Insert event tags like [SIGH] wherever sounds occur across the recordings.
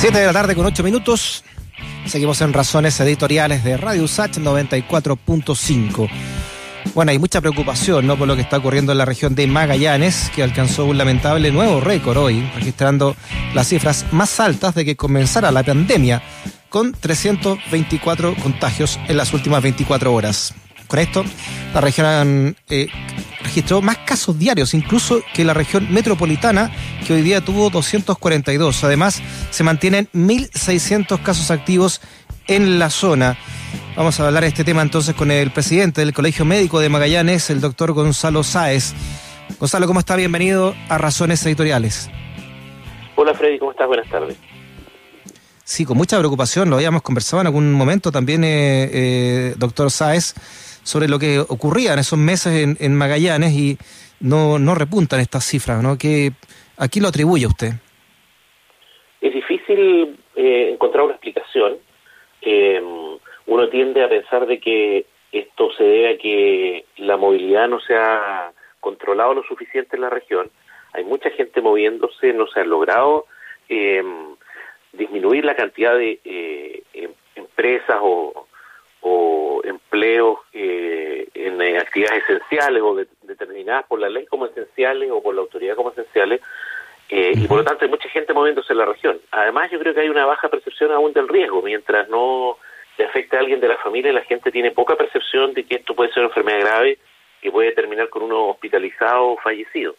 7 de la tarde con 8 minutos. Seguimos en Razones Editoriales de Radio USACH 94.5. Bueno, hay mucha preocupación ¿no? por lo que está ocurriendo en la región de Magallanes, que alcanzó un lamentable nuevo récord hoy, registrando las cifras más altas de que comenzara la pandemia, con 324 contagios en las últimas 24 horas. Con esto, la región eh, registró más casos diarios, incluso que la región metropolitana, que hoy día tuvo 242. Además, se mantienen 1.600 casos activos en la zona. Vamos a hablar de este tema entonces con el presidente del Colegio Médico de Magallanes, el doctor Gonzalo Sáez. Gonzalo, ¿cómo está? Bienvenido a Razones Editoriales. Hola Freddy, ¿cómo estás? Buenas tardes. Sí, con mucha preocupación, lo habíamos conversado en algún momento también, eh, eh, doctor Sáez sobre lo que ocurría en esos meses en, Magallanes y no, no repuntan estas cifras, ¿no? ¿Qué, ¿A quién lo atribuye usted? Difícil eh, encontrar una explicación. Eh, uno tiende a pensar de que esto se debe a que la movilidad no se ha controlado lo suficiente en la región. Hay mucha gente moviéndose, no se ha logrado eh, disminuir la cantidad de em, empresas o, o empleos eh, en, actividades esenciales o determinadas por la ley como esenciales o por la autoridad como esenciales, eh, y por lo tanto hay mucha gente moviéndose en la región. Además, yo creo que hay una baja percepción aún del riesgo, mientras no le afecte a alguien de la familia, la gente tiene poca percepción de que esto puede ser una enfermedad grave que puede terminar con uno hospitalizado o fallecido.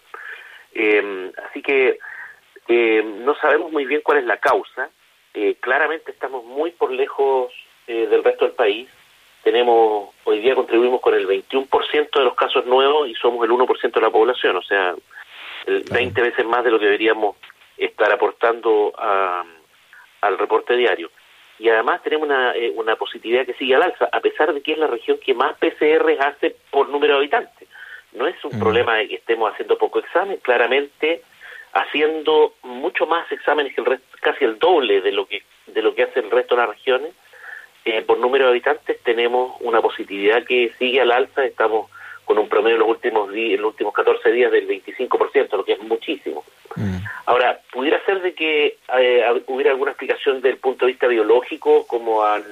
Eh, así que no sabemos muy bien cuál es la causa. claramente estamos muy por lejos eh, del resto del país. Tenemos, hoy día contribuimos con el 21% de los casos nuevos y somos el 1% de la población, o sea, 20 veces más de lo que deberíamos estar aportando al reporte diario. Y además tenemos una, eh, una positividad que sigue al alza, a pesar de que es la región que más PCR hace por número de habitantes. No es un mm. problema de que estemos haciendo poco examen, claramente haciendo mucho más exámenes que el resto, casi el doble de lo que de lo que hace el resto de las regiones eh, por número de habitantes tenemos una positividad que sigue al alza, estamos con un promedio en los últimos días, en los últimos 14 días del 25%, lo que es muchísimo. Mm. Ahora, pudiera ser de que eh, hubiera alguna explicación del punto de vista biológico, como han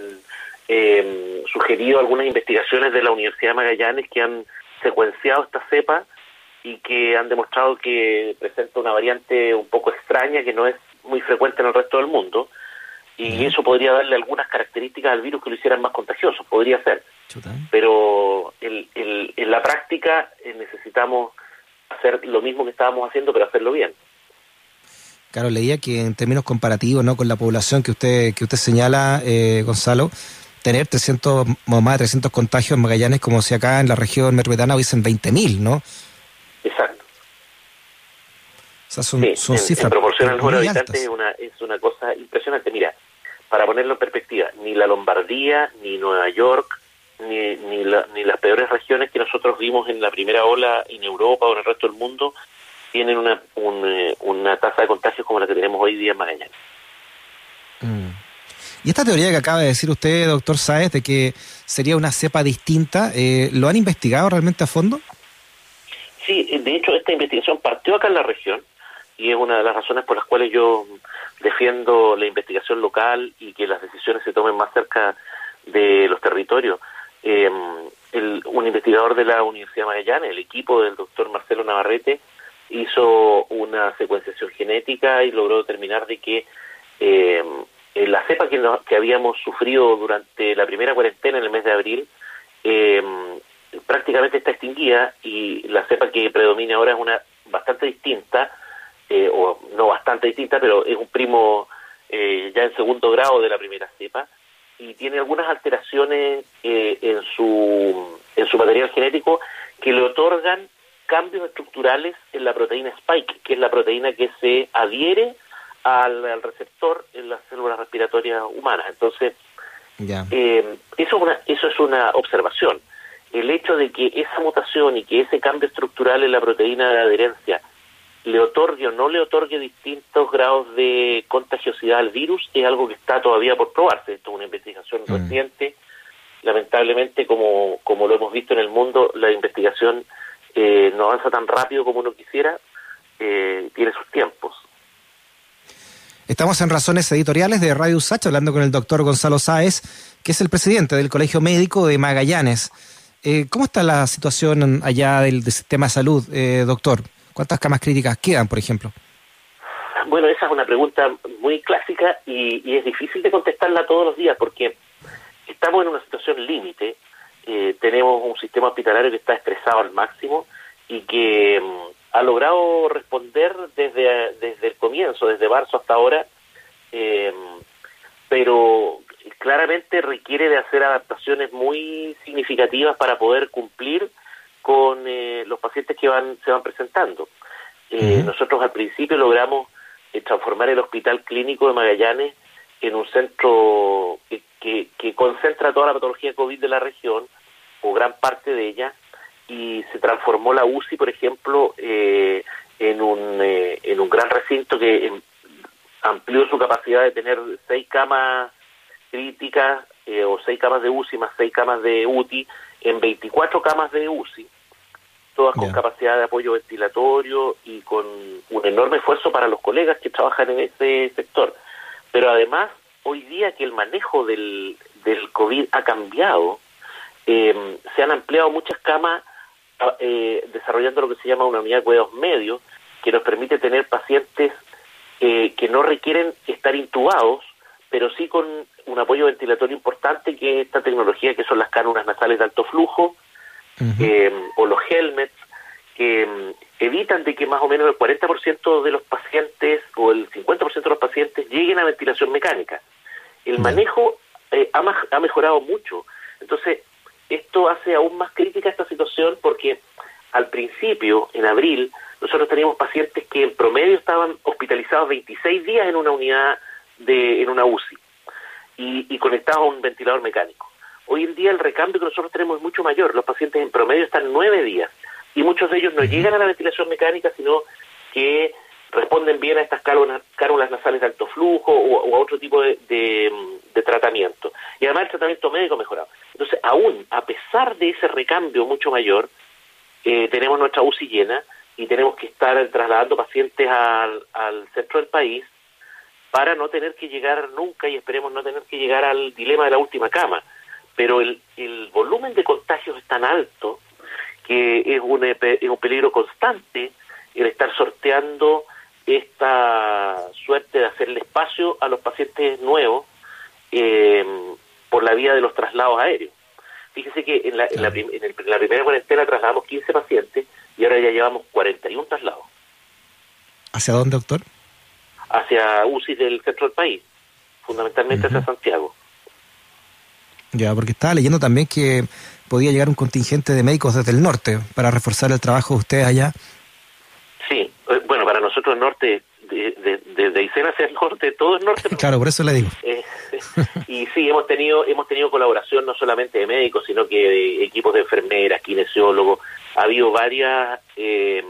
eh, sugerido algunas investigaciones de la Universidad de Magallanes que han secuenciado esta cepa y que han demostrado que presenta una variante un poco extraña que no es muy frecuente en el resto del mundo y eso podría darle algunas características al virus que lo hicieran más contagioso, podría ser. Pero en la práctica eh, necesitamos hacer lo mismo que estábamos haciendo, pero hacerlo bien. Claro, leía que en términos comparativos, ¿no? Con la población que usted que usted señala, eh, Gonzalo, tener 300 o más de 300 contagios en Magallanes como si acá en la región metropolitana hubiesen 20.000, ¿no? Exacto. O sea, son, cifras. En proporción al número de habitantes es una, es una cosa impresionante. Mira, para ponerlo en perspectiva, ni la Lombardía, ni Nueva York, ni, ni, ni las peores regiones que nosotros vimos en la primera ola en Europa o en el resto del mundo tienen una, eh, una tasa de contagios como la que tenemos hoy día en Magallanes. Mm. Y esta teoría que acaba de decir usted, doctor Saez, de que sería una cepa distinta, eh, ¿lo han investigado realmente a fondo? Sí, de hecho esta investigación partió acá en la región y es una de las razones por las cuales yo defiendo la investigación local y que las decisiones se tomen más cerca de los territorios. Eh, un investigador de la Universidad de Magallanes, el equipo del doctor Marcelo Navarrete, hizo una secuenciación genética y logró determinar de que eh, la cepa que, habíamos sufrido durante la primera cuarentena en el mes de abril eh, prácticamente está extinguida y la cepa que predomina ahora es una bastante distinta eh, o no bastante distinta, pero es un primo eh, ya en segundo grado de la primera cepa, y tiene algunas alteraciones eh, su, en su material genético que le otorgan cambios estructurales en la proteína spike, que es la proteína que se adhiere al, receptor en las células respiratorias humanas. Entonces, eso, una, eso es una observación. El hecho de que esa mutación y que ese cambio estructural en la proteína de adherencia le otorgue o no le otorgue distintos grados de contagiosidad al virus es algo que está todavía por probarse. Esto es una investigación mm. reciente. Lamentablemente, como, como lo hemos visto en el mundo, la investigación eh, no avanza tan rápido como uno quisiera, eh, tiene sus tiempos. Estamos en Razones Editoriales de Radio USACH hablando con el doctor Gonzalo Sáez, que es el presidente del Colegio Médico de Magallanes. Eh, ¿Cómo está la situación allá del, sistema de salud, eh, doctor? ¿Cuántas camas críticas quedan, por ejemplo? Bueno, esa es una pregunta muy clásica y, es difícil de contestarla todos los días porque estamos en una situación límite. Eh, tenemos un sistema hospitalario que está estresado al máximo y que mm, ha logrado responder desde, desde el comienzo, desde marzo hasta ahora, eh, pero claramente requiere de hacer adaptaciones muy significativas para poder cumplir con eh, los pacientes que van se van presentando. Eh, nosotros al principio logramos transformar el Hospital Clínico de Magallanes en un centro que, que, que concentra toda la patología COVID de la región, o gran parte de ella, y se transformó la UCI, por ejemplo, eh, en, un, eh, en un gran recinto que em, amplió su capacidad de tener seis camas críticas eh, o seis camas de UCI más seis camas de UTI en 24 camas de UCI, todas con capacidad de apoyo ventilatorio y con un enorme esfuerzo para los colegas que trabajan en ese sector. Pero además, hoy día que el manejo del, del COVID ha cambiado, se han ampliado muchas camas eh, desarrollando lo que se llama una unidad de cuidados medios, que nos permite tener pacientes eh, que no requieren estar intubados, pero sí con un apoyo ventilatorio importante, que es esta tecnología que son las cánulas nasales de alto flujo, eh, o los helmets, que mm, evitan de que más o menos el 40% de los pacientes o el 50% de los pacientes lleguen a ventilación mecánica. El manejo ha, ha mejorado mucho. Entonces, esto hace aún más crítica esta situación porque al principio, en abril, nosotros teníamos pacientes que en promedio estaban hospitalizados 26 días en una unidad de en una UCI y, conectados a un ventilador mecánico. Hoy en día el recambio que nosotros tenemos es mucho mayor. Los pacientes en promedio están nueve días y muchos de ellos no llegan a la ventilación mecánica, sino que responden bien a estas cánulas, nasales de alto flujo o, a otro tipo de, de, tratamiento. Y además el tratamiento médico mejorado. Entonces, aún a pesar de ese recambio mucho mayor, eh, tenemos nuestra UCI llena y tenemos que estar trasladando pacientes al, al centro del país para no tener que llegar nunca y esperemos no tener que llegar al dilema de la última cama. Pero el, el volumen de contagios es tan alto que es un, es un peligro constante el estar sorteando esta suerte de hacerle espacio a los pacientes nuevos eh, por la vía de los traslados aéreos. Fíjese que en la, en, la, primera cuarentena trasladamos 15 pacientes y ahora ya llevamos 41 traslados. ¿Hacia dónde, doctor? Hacia UCI del centro del país, fundamentalmente hacia Santiago. Ya, porque estaba leyendo también que podía llegar un contingente de médicos desde el norte para reforzar el trabajo de ustedes allá Sí, eh, bueno, para nosotros el norte, desde de, de, hacia el norte, todo el norte. [LAUGHS] claro, por eso le digo. Eh, [LAUGHS] y sí, hemos tenido hemos tenido colaboración no solamente de médicos, sino que de equipos de enfermeras, kinesiólogos. Ha habido varias eh,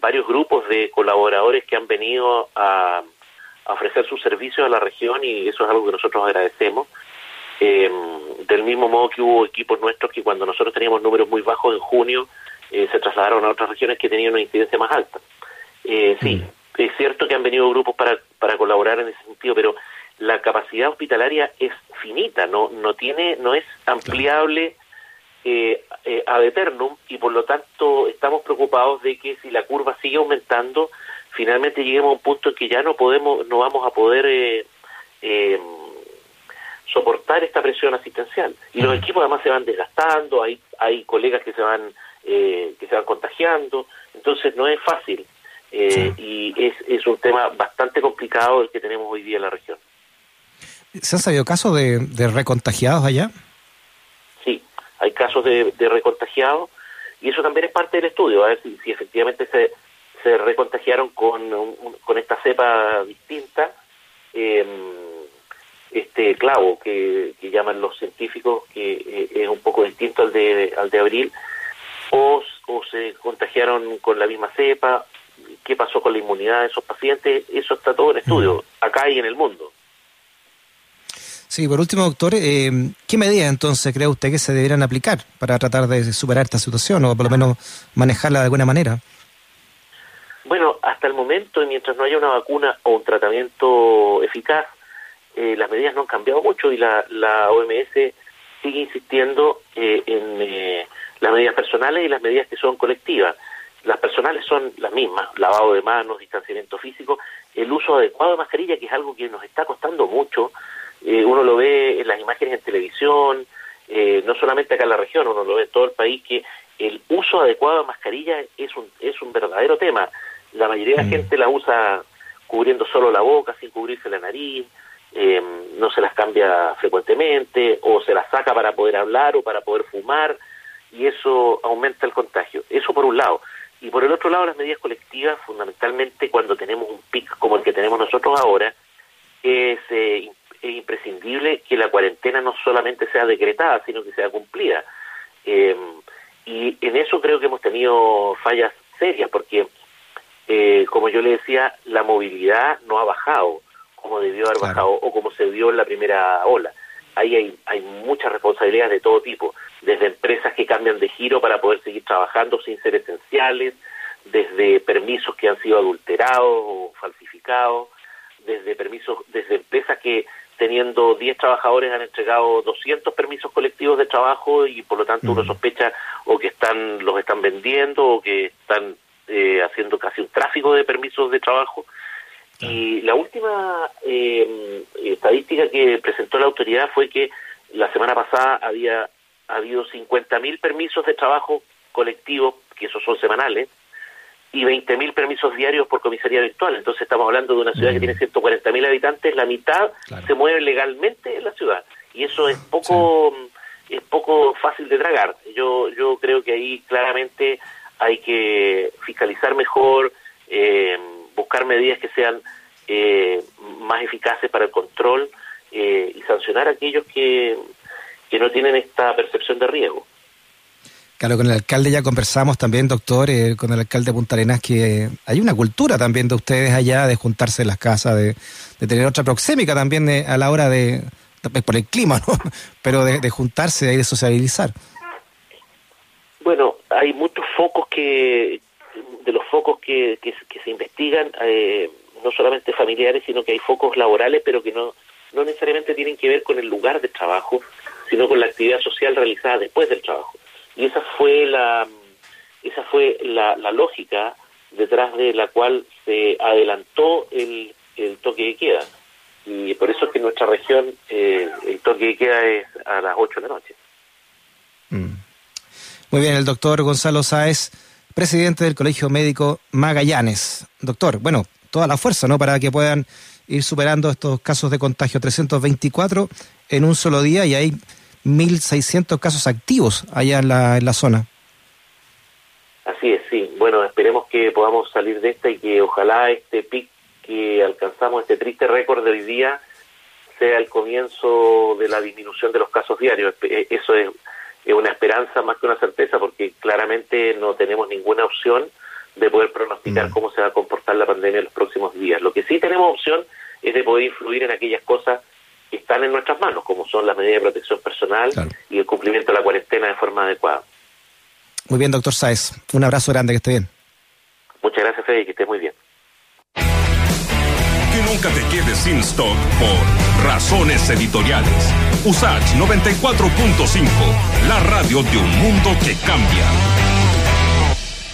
varios grupos de colaboradores que han venido a, ofrecer sus servicios a la región y eso es algo que nosotros agradecemos. Del mismo modo que hubo equipos nuestros que cuando nosotros teníamos números muy bajos en junio, eh, se trasladaron a otras regiones que tenían una incidencia más alta. Eh, sí, mm. es cierto que han venido grupos para, para colaborar en ese sentido, pero la capacidad hospitalaria es finita, no, no, tiene, no es ampliable eh, eh, ad eternum y por lo tanto estamos preocupados de que si la curva sigue aumentando, finalmente lleguemos a un punto en que ya no podemos, no vamos a poder eh, eh, soportar esta presión asistencial. Y los equipos además se van desgastando, hay, hay colegas que se van eh, que se van contagiando, entonces no es fácil eh, y es, es un tema bastante complicado el que tenemos hoy día en la región. ¿Se han sabido casos de, de recontagiados allá? Sí, hay casos de, de recontagiados y eso también es parte del estudio, a ver si, si efectivamente se, se recontagiaron con, con esta cepa distinta, eh, este clavo que, que, llaman los científicos, que eh, es un poco distinto al de, al de abril, o, se contagiaron con la misma cepa, qué pasó con la inmunidad de esos pacientes, eso está todo en estudio, acá y en el mundo. Sí, por último, doctor, eh, ¿qué medidas entonces cree usted que se deberían aplicar para tratar de superar esta situación o por lo menos manejarla de alguna manera? Bueno, hasta el momento, y mientras no haya una vacuna o un tratamiento eficaz, eh, las medidas no han cambiado mucho y la, la OMS sigue insistiendo eh, en eh, las medidas personales y las medidas que son colectivas. Las personales son las mismas, lavado de manos, distanciamiento físico, el uso adecuado de mascarilla, que es algo que nos está costando mucho. uno lo ve en las imágenes en televisión, no solamente acá en la región, uno lo ve en todo el país, que el uso adecuado de mascarilla es un, es un verdadero tema. La mayoría de la mm. gente la usa cubriendo solo la boca, sin cubrirse la nariz, eh, no se las cambia frecuentemente o se las saca para poder hablar o para poder fumar y eso aumenta el contagio. Eso por un lado. Y por el otro lado, las medidas colectivas, fundamentalmente cuando tenemos un pic como el que tenemos nosotros ahora, es, eh, es imprescindible que la cuarentena no solamente sea decretada, sino que sea cumplida. Eh, y en eso creo que hemos tenido fallas serias, porque, eh, como yo le decía, la movilidad no ha bajado como debió haber bajado o como se vio en la primera ola. Ahí hay, hay muchas responsabilidades de todo tipo, desde empresas que cambian de giro para poder seguir trabajando sin ser esenciales, desde permisos que han sido adulterados o falsificados, desde permisos, desde empresas que teniendo 10 trabajadores han entregado 200 permisos colectivos de trabajo y por lo tanto uno sospecha o que están los están vendiendo o que están eh, haciendo casi un tráfico de permisos de trabajo. Y la última eh, estadística que presentó la autoridad fue que la semana pasada había habido 50.000 permisos de trabajo colectivos, que esos son semanales, y 20.000 permisos diarios por comisaría virtual. Entonces estamos hablando de una ciudad que tiene 140.000 habitantes, la mitad se mueve legalmente en la ciudad. Y eso es poco es poco fácil de tragar. Yo yo creo que ahí claramente hay que fiscalizar mejor, eh, buscar medidas que sean eh, más eficaces para el control eh, y sancionar a aquellos que, que no tienen esta percepción de riesgo. Claro, con el alcalde ya conversamos también, doctor, eh, con el alcalde de Punta Arenas, que hay una cultura también de ustedes allá de juntarse en las casas, de, tener otra proxémica también a la hora de, por el clima, [LAUGHS] ¿no? Pero de, juntarse y de sociabilizar. Bueno, hay muchos focos que, de los focos que, que, se investigan, eh, no solamente familiares, sino que hay focos laborales, pero que no, no necesariamente tienen que ver con el lugar de trabajo, sino con la actividad social realizada después del trabajo. Y esa fue la, esa fue la, lógica detrás de la cual se adelantó el, el toque de queda. Y por eso es que en nuestra región eh, el toque de queda es a las 8 de la noche. Mm. Muy bien, el doctor Gonzalo Sáez, presidente del Colegio Médico Magallanes. Doctor, bueno, toda la fuerza, ¿no? Para que puedan ir superando estos casos de contagio. 324 en un solo día y hay 1.600 casos activos allá en la, en la zona. Así es, sí. Bueno, esperemos que podamos salir de esta y que ojalá este pic que alcanzamos, este triste récord de hoy día, sea el comienzo de la disminución de los casos diarios. Eh, eso es, una esperanza más que una certeza porque claramente no tenemos ninguna opción de poder pronosticar mm. cómo se va a comportar la pandemia en los próximos días. Lo que sí tenemos opción es de poder influir en aquellas cosas que están en nuestras manos, como son las medidas de protección personal y el cumplimiento de la cuarentena de forma adecuada. Muy bien, doctor Sáez. Un abrazo grande, que esté bien. Muchas gracias, Fede, y que esté muy bien. Que nunca te quedes sin stock por razones editoriales. USACH 94.5, la radio de un mundo que cambia.